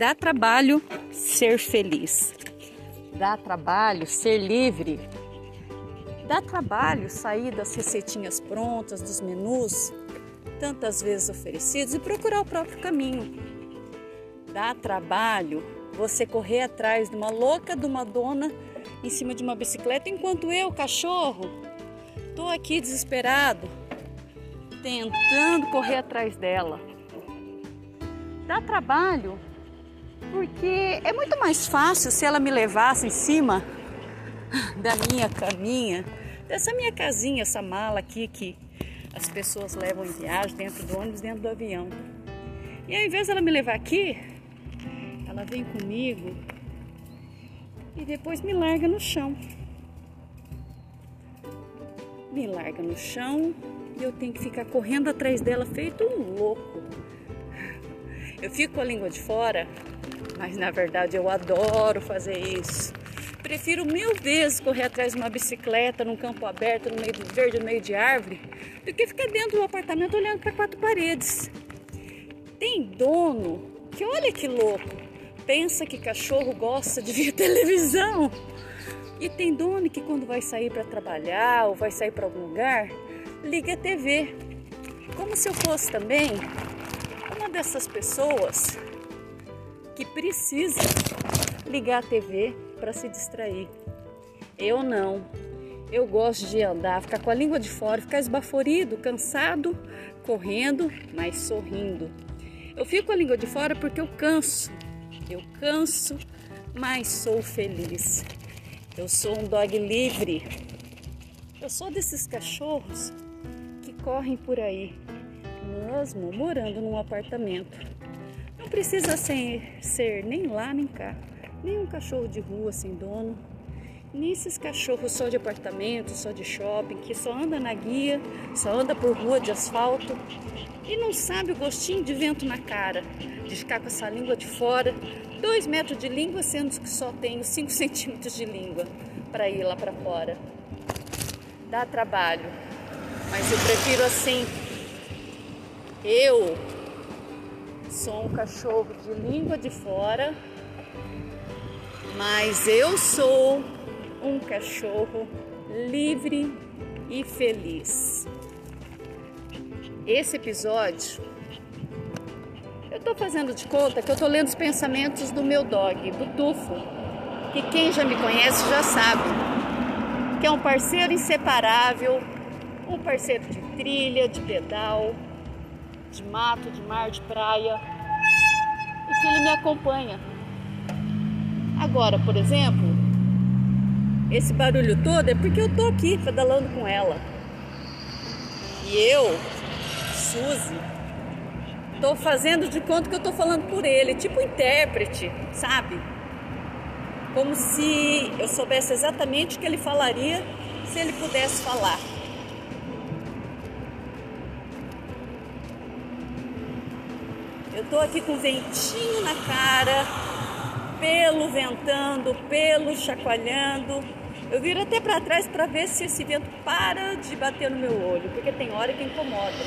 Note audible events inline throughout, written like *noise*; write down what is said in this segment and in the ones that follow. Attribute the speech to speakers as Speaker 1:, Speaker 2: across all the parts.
Speaker 1: Dá trabalho ser feliz. Dá trabalho ser livre. Dá trabalho sair das receitinhas prontas, dos menus, tantas vezes oferecidos e procurar o próprio caminho. Dá trabalho você correr atrás de uma louca de uma dona em cima de uma bicicleta, enquanto eu, cachorro, tô aqui desesperado, tentando correr atrás dela. Dá trabalho porque é muito mais fácil se ela me levasse em cima da minha caminha, dessa minha casinha, essa mala aqui que as pessoas levam em viagem dentro do ônibus, dentro do avião. E ao invés dela me levar aqui, ela vem comigo e depois me larga no chão. Me larga no chão e eu tenho que ficar correndo atrás dela feito um louco. Eu fico com a língua de fora, mas na verdade eu adoro fazer isso. Prefiro mil vezes correr atrás de uma bicicleta num campo aberto, no meio do verde, no meio de árvore, do que ficar dentro do apartamento olhando para quatro paredes. Tem dono que olha que louco, pensa que cachorro gosta de ver *laughs* televisão. E tem dono que quando vai sair para trabalhar ou vai sair para algum lugar, liga a TV. Como se eu fosse também uma dessas pessoas que precisa ligar a TV para se distrair. Eu não. Eu gosto de andar, ficar com a língua de fora, ficar esbaforido, cansado, correndo, mas sorrindo. Eu fico com a língua de fora porque eu canso. Eu canso, mas sou feliz. Eu sou um dog livre. Eu sou desses cachorros que correm por aí, mesmo morando num apartamento precisa ser, ser nem lá nem cá, nem um cachorro de rua sem dono, nem esses cachorros só de apartamento, só de shopping, que só anda na guia, só anda por rua de asfalto e não sabe o gostinho de vento na cara, de ficar com essa língua de fora, dois metros de língua, sendo que só tenho cinco *laughs* centímetros de língua para ir lá para fora. Dá trabalho, mas eu prefiro assim. Eu Sou um cachorro de língua de fora, mas eu sou um cachorro livre e feliz. Esse episódio eu tô fazendo de conta que eu tô lendo os pensamentos do meu dog, do Tufo, que quem já me conhece já sabe, que é um parceiro inseparável, um parceiro de trilha, de pedal, de mato, de mar, de praia e que ele me acompanha. Agora, por exemplo, esse barulho todo é porque eu tô aqui pedalando com ela. E eu, Suzy, tô fazendo de conta que eu tô falando por ele, tipo intérprete, sabe? Como se eu soubesse exatamente o que ele falaria se ele pudesse falar. Eu tô aqui com ventinho na cara, pelo ventando, pelo chacoalhando. Eu viro até para trás para ver se esse vento para de bater no meu olho, porque tem hora que incomoda.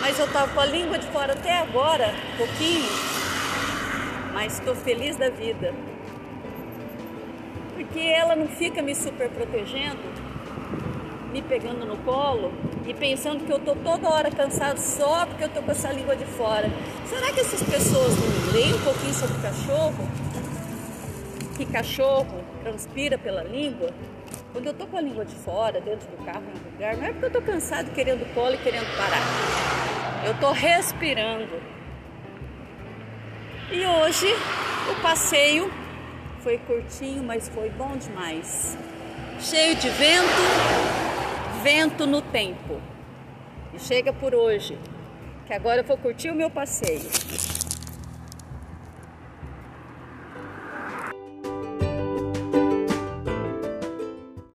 Speaker 1: Mas eu tava com a língua de fora até agora, pouquinho, mas estou feliz da vida. Porque ela não fica me super protegendo, me pegando no colo e pensando que eu tô toda hora cansado só porque eu tô com essa língua de fora. Será que essas pessoas não leem um pouquinho sobre cachorro? Que cachorro transpira pela língua? Quando eu tô com a língua de fora, dentro do carro, em lugar, não é porque eu tô cansado querendo colo e querendo parar. Eu tô respirando. E hoje o passeio foi curtinho, mas foi bom demais. Cheio de vento, vento no tempo. E chega por hoje, que agora eu vou curtir o meu passeio.